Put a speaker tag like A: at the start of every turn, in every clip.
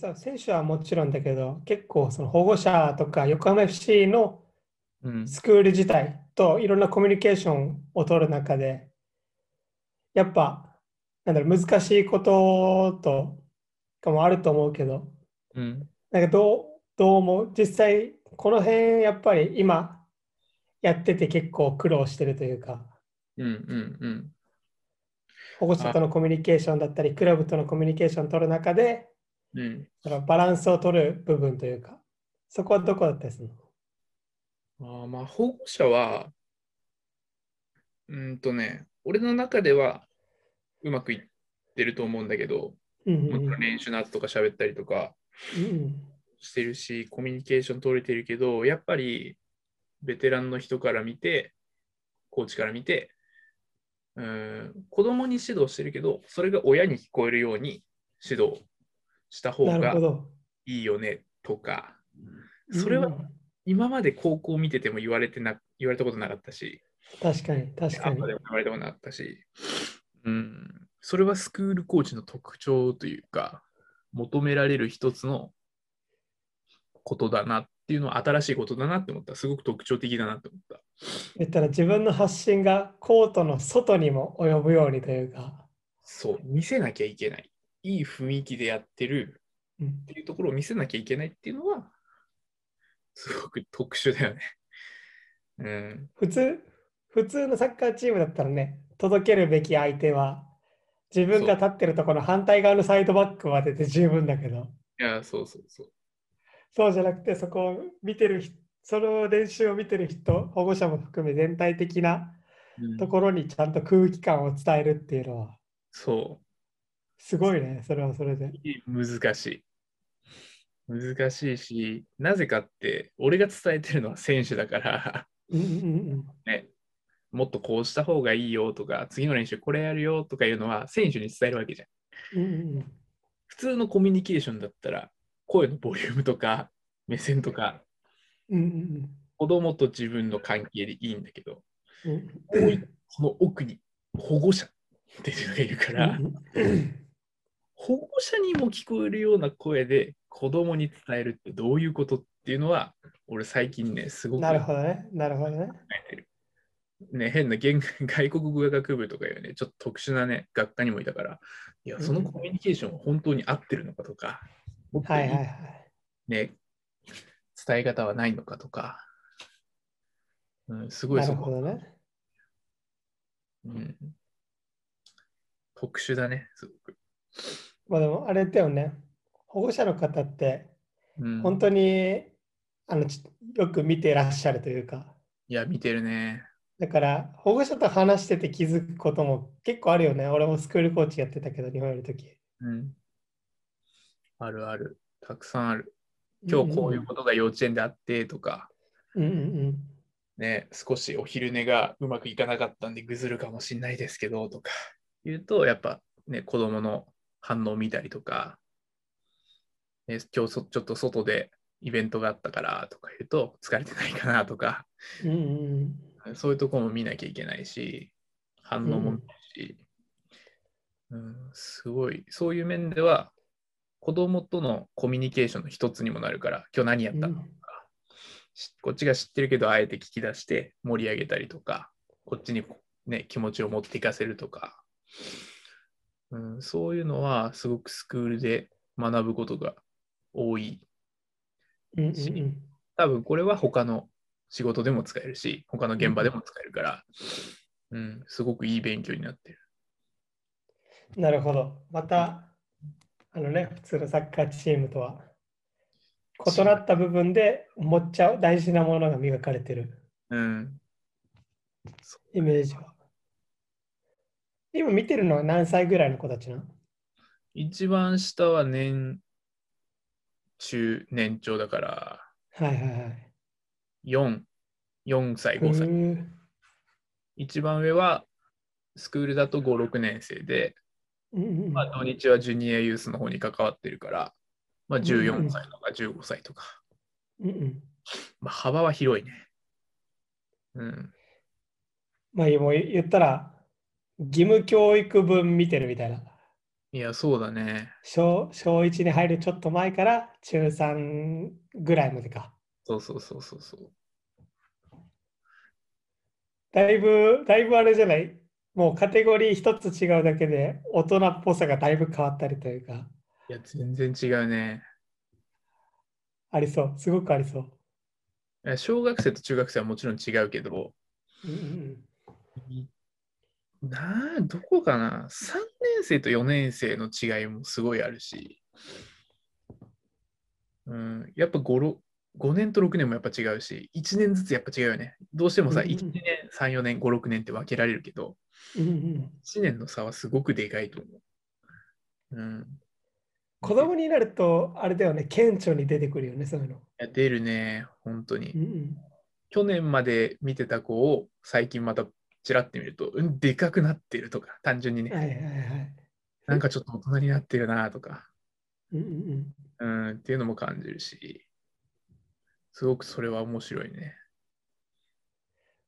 A: そう選手はもちろんだけど、結構その保護者とか横浜 FC の
B: うん。
A: スクール自体といろんなコミュニケーションを取る中で、やっぱ、なんだろう、難しいこととかもあると思うけど、
B: うん。
A: なんかどう、どう思う？実際、この辺、やっぱり今やってて結構苦労してるというか、
B: うん。うん。うん。
A: 保護者とのコミュニケーションだったり、クラブとのコミュニケーションを取る中で、
B: うん。
A: バランスを取る部分というか、そこはどこだったりするの？
B: あーまあ、保護者は、うーんとね、俺の中ではうまくいってると思うんだけど、
A: うんうん
B: もちろん練習の後とか喋ったりとか
A: うん
B: してるし、コミュニケーション取れてるけど、やっぱりベテランの人から見て、コーチから見て、うーん子供に指導してるけど、それが親に聞こえるように指導した方が。いいよねとか、それは今まで高校見てても言われてな言われたことなかったし、
A: 確かに、確かに
B: 言われたことなかったし、うん、それはスクールコーチの特徴というか、求められる一つのことだなっていうのは新しいことだなって思った。すごく特徴的だなって思った。
A: 言ったら自分の発信がコートの外にも及ぶようにというか、
B: そう、見せなきゃいけない。いい雰囲気でやってる
A: うん
B: っていうところを見せなきゃいけないっていうのは、すごく特殊だよね。うん、
A: 普通、普通のサッカーチームだったらね、届けるべき相手は、自分が立ってるところの反対側のサイドバックまでで十分だけど、
B: いや、そうそうそう。
A: そうじゃなくて、そこを見てる人、その練習を見てる人、保護者も含め全体的な
B: うん
A: ところにちゃんと空気感を伝えるっていうのは、
B: そう。
A: すごいね、それはそれで。
B: 難しい。難しいし、なぜかって、俺が伝えてるのは選手だから、
A: うんうんうん
B: ね、もっとこうした方がいいよとか、次の練習これやるよとかいうのは選手に伝えるわけじゃん。
A: うんうんうん。
B: 普通のコミュニケーションだったら、声のボリュームとか、目線とか、
A: うんうん
B: 子供と自分の関係でいいんだけど、
A: うん。うん
B: この奥に保護者っていうのがいるから、保護者にも聞こえるような声で子供に伝えるってどういうことっていうのは、俺最近ね、すごく
A: なるほどね、なるほどね。
B: ね、変な言外国語学部とかいうね、ちょっと特殊なね、学科にもいたから、いや、そのコミュニケーションは本当に合ってるのかとか、もっと
A: はいいはい
B: い
A: はい。
B: ね、伝え方はないのかとか、うん、すごい
A: な
B: そこ、
A: るほどね。
B: うん、特殊だね、すごく。
A: まあでもあれだよね、保護者の方って
B: うん、
A: 本当にあのちよく見てらっしゃるというか、
B: いや、見てるね。
A: だから保護者と話してて気づくことも結構あるよね。俺もスクールコーチやってたけど、日本いるとき。
B: うん。あるある。たくさんある。今日こういうことが幼稚園であってとか、
A: うんうんうん。
B: ね、少しお昼寝がうまくいかなかったんでぐずるかもしれないですけどとか言うと、やっぱね、子供の反応を見たりとか、ね、今日そちょっと外でイベントがあったからとか言うと、疲れてないかなとか、
A: うんうん
B: そういうところも見なきゃいけないし、反応も見るし、うん、すごい、そういう面では、子供とのコミュニケーションの一つにもなるから、今日何やったのとか、しこっちが知ってるけど、あえて聞き出して盛り上げたりとか、こっちに、ね、気持ちを持っていかせるとか、うん、そういうのはすごくスクールで学ぶことが多い。
A: うんうんうんうん
B: 多分これは他の仕事でも使えるし、他の現場でも使えるから、うん、すごくいい勉強になってる。
A: なるほど。また、あのね、普通のサッカーチームとは異なった部分で持っちゃう大事なものが磨かれてる
B: うん。
A: イメージは。今見てるのは何歳ぐらいの子たちなの？
B: 一番下は年中、年長だから、
A: はいはいはい。
B: 4、4歳、5
A: う
B: 歳。
A: ー
B: 一番上はスクールだと5、6年生で、まあ、土日はジュニアユースの方に関わってるから、まあ、
A: うん
B: 14歳とか15歳とか、
A: うんうん。
B: まあ、幅は広いね。うん。
A: まあもう言ったら義務教育分見てるみたいな。
B: いや、そうだね。
A: 小小1に入るちょっと前から中3ぐらいまでか。
B: そうそうそうそうそう。
A: だいぶ、だいぶあれじゃない？もうカテゴリー一つ違うだけで大人っぽさがだいぶ変わったりというか、
B: いや、全然違うね。
A: ありそう。すごくありそう。
B: 小学生と中学生はもちろん違うけど、
A: うんうん
B: なあ、どこかな ?3 年生と4年生の違いもすごいあるし、うん、やっぱ 5, 5年と6年もやっぱ違うし、1年ずつやっぱ違うよね。どうしてもさ、
A: うんうん
B: 1年、3、4年、5、6年って分けられるけど、
A: うんうん
B: 1年の差はすごくでかいと思う。うん。
A: 子供になると、あれだよね、顕著に出てくるよね、そういうの。
B: いや出るね、本当に。
A: うんうん
B: 去年まで見てた子を最近またちらって見ると、うん、でかくなってるとか、単純にね、
A: はいはいはい。
B: なんかちょっと大人になってるなとか、
A: うんうんうん
B: うん、っていうのも感じるし、すごくそれは面白いね。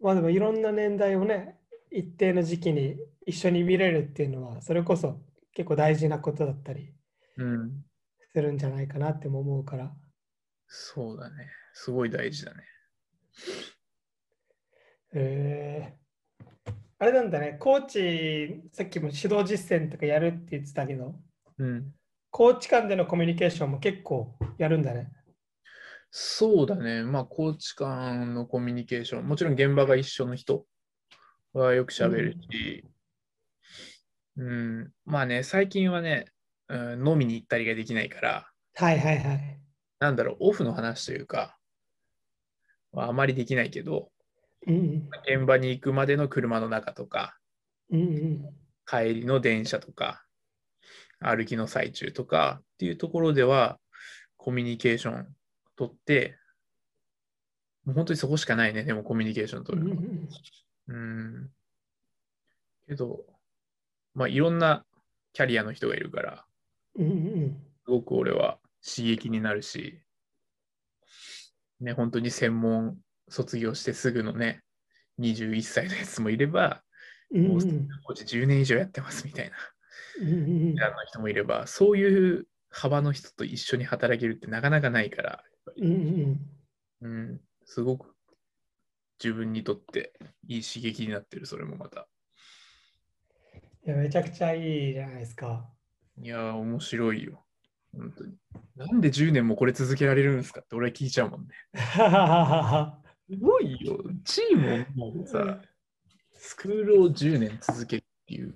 A: まあでもいろんな年代をね、一定の時期に一緒に見れるっていうのは、それこそ結構大事なことだったり
B: うん、
A: するんじゃないかなっても思うから。
B: そうだね。すごい大事だね。
A: えーあれなんだね、コーチ、さっきも指導実践とかやるって言ってたけど、
B: うん。
A: コーチ間でのコミュニケーションも結構やるんだね。
B: そうだね。まあ、コーチ間のコミュニケーション、もちろん現場が一緒の人はよく喋るし、うん、まあね、最近はね、うん、飲みに行ったりができないから、
A: はいはいはい。
B: なんだろう、オフの話というか、はあまりできないけど、
A: うん
B: 現場に行くまでの車の中とか、
A: うんうん
B: 帰りの電車とか、歩きの最中とかっていうところでは、コミュニケーション取って、もう本当にそこしかないね、でもコミュニケーション取るの。
A: ん
B: うん。けど、まあいろんなキャリアの人がいるから、
A: うんうん
B: すごく俺は刺激になるし、ね、本当に専門卒業してすぐのね、21歳のやつもいれば、もうコーチ10年以上やってますみたいな
A: うん
B: 人もいれば、そういう幅の人と一緒に働けるってなかなかないから、
A: うんうん
B: うん、すごく自分にとっていい刺激になってる、それもまた。
A: いやめちゃくちゃいいじゃないですか。
B: いやー、面白いよ。本当に。なんで10年もこれ続けられるんですかって俺は聞いちゃうもんね。すごいよ。チームをもうさ、スクールを10年続けるっていう。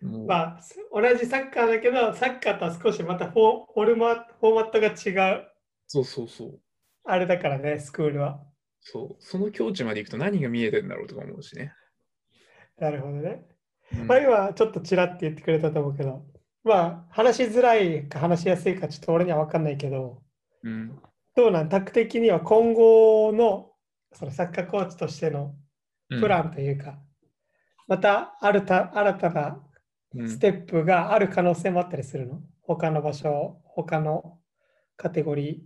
A: まあ、同じサッカーだけど、サッカーとは少しまたフォフォルマフォーマットが違う、
B: そうそうそう。
A: あれだからね、スクールは。
B: そう。その境地まで行くと何が見えてんだろうとか思うしね。
A: なるほどね。
B: うん
A: まあ、今、ちょっとちらって言ってくれたと思うけど、まあ、話しづらいか話しやすいか、ちょっと俺には分かんないけど、
B: うん。
A: どうなん、タク的には今後のそのサッカーコーチとしての
B: うん
A: プランというか、また新た新たな
B: うん
A: ステップがある可能性もあったりするの、他の場所、他のカテゴリー、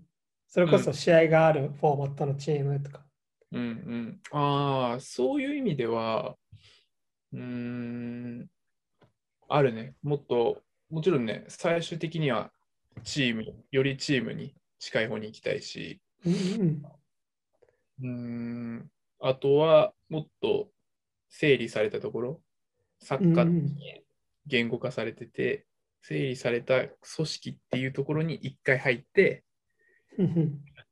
A: それこそ試合があるフォーマットのチームとか。
B: うんうん。ああ、そういう意味では、うーん、あるね。もっと、もちろんね、最終的にはチーム、よりチームに近い方に行きたいし、
A: うんうん。
B: あとはもっと整理されたところ、サッカーに言語化されてて、整理された組織っていうところに一回入って、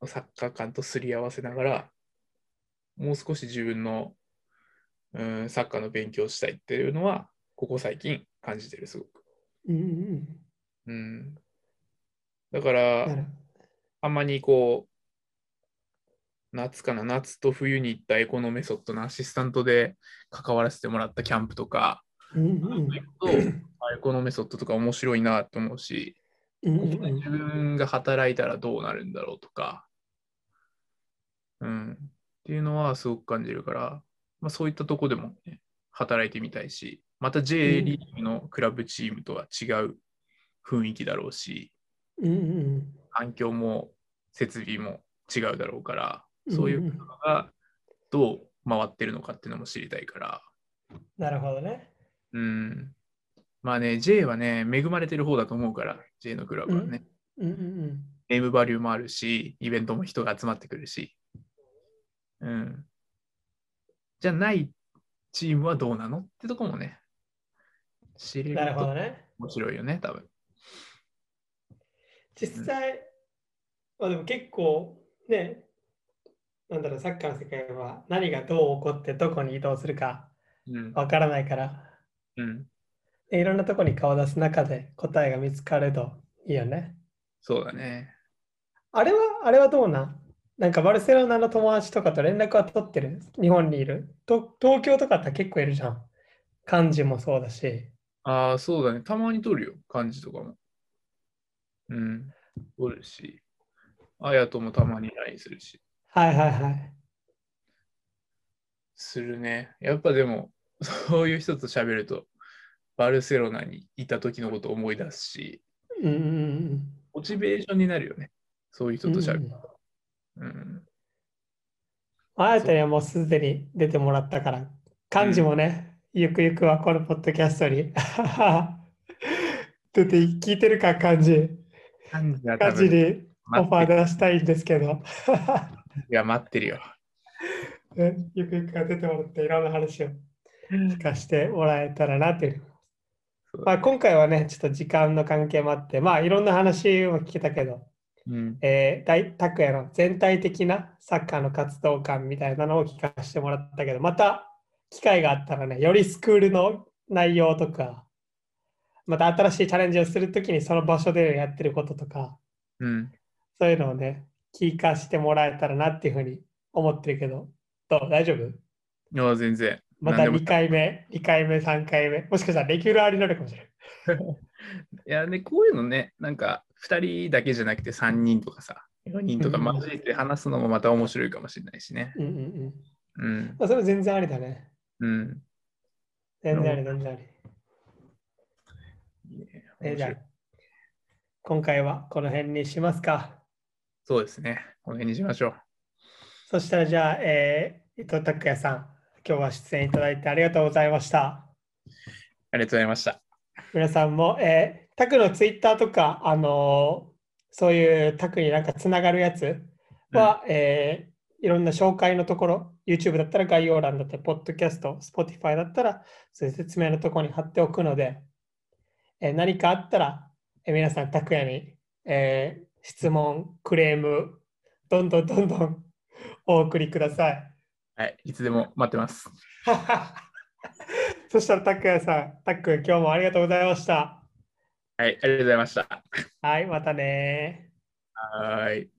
B: サッカー感とすり合わせながら、もう少し自分の、うん、サッカーの勉強をしたいっていうのは、ここ最近感じてる、すごく。
A: うんうん
B: うん、だから、
A: る
B: たまにこう、夏かな、夏と冬に行ったエコノメソッドのアシスタントで関わらせてもらったキャンプとか、
A: うんうん。
B: とあエコノメソッドとか面白いなと思うし、
A: うんうんうん
B: 自分が働いたらどうなるんだろうとか、うん、っていうのはすごく感じるから、まあ、そういったとこでも、ね、働いてみたいし、また J リーグのクラブチームとは違う雰囲気だろうし、
A: うんうん
B: 環境も設備も違うだろうから、
A: うん
B: そういうのがどう回ってるのかっていうのも知りたいから、
A: なるほどね。
B: うん、まあね、J はね、恵まれてる方だと思うから、J のクラブはね。
A: うんうん
B: ネームバリューもあるし、イベントも人が集まってくるし。うん。じゃないチームはどうなのってとこもね、知れ
A: うん。
B: ると
A: ね。
B: 面白いよね、多分。
A: 実際、まあでも結構ね、なんだろう、サッカーの世界は何がどう起こってどこに移動するか
B: うん。
A: わからないから、
B: うん。
A: いろんなとこに顔を出す中で答えが見つかるといいよね。
B: そうだね。
A: あれは、あれはどうなん？なんかバルセロナの友達とかと連絡は取ってる？日本にいる？と東京とかって結構いるじゃん。漢字もそうだし。
B: ああ、そうだね。たまに撮るよ、漢字とかも。うん。撮るし。あやともたまに LINE するし。
A: はいはいはい。
B: するね。やっぱでも、そういう人と喋ると、バルセロナにいた時のことを思い出すし、
A: うんうんうん
B: モチベーションになるよね。そういう人と喋る
A: うんうん。
B: うん。
A: あやたにはもうすでに出てもらったから、漢字もね、ゆくゆくはこのポッドキャストに 出て聞いてるか漢字。
B: 漢字が多
A: 漢字
B: 分
A: にオファー出したいんですけど、
B: いや待ってるよ。
A: ねゆくゆくは出てもらっていろんな話を聞かせてもらえたらなっていう。まあ、今回はね、ちょっと時間の関係もあって、まあいろんな話も聞けたけど、
B: うん。
A: えー、大拓也の全体的なサッカーの活動感みたいなのを聞かせてもらったけど、また機会があったらね、よりスクールの内容とか、また新しいチャレンジをするときにその場所でやってることとか、
B: うん。
A: そういうのをね、聞かせてもらえたらなっていうふうに思ってるけど、どう？大丈夫？
B: いや、全然。
A: また
B: 何でも
A: 2回目、2回目、3回目、もしかしたらレギュラーになるかもしれない。
B: いや、ね、こういうのね、なんか2人だけじゃなくて3人とかさ、4人とか交えて話すのもまた面白いかもしれないしね。
A: うんうんうん。
B: うん。
A: まあ、それ全然ありだね。
B: うん。
A: 全然あり、全然あり。えーじゃ今回はこの辺にしますか。
B: そうですね。この辺にしましょう。
A: そしたらじゃあ、えー伊藤拓也さん、今日は出演いただいてありがとうございました。
B: ありがとうございました。
A: 皆さんも、えー、タクのツイッターとか、あのーそういうタクになんかつながるやつは、えーいろんな紹介のところ、YouTube だったら概要欄だったり、Podcast、Spotify だったら、そういう説明のところに貼っておくので、えー何かあったら、えー皆さん、タクヤに、えー質問、クレーム、どんどんどんどん お送りください。
B: はい。いつでも待ってます。
A: そしたら、タクヤさん、タック、今日もありがとうございました。
B: はい。ありがとうございました。
A: はい、またね
B: はーい。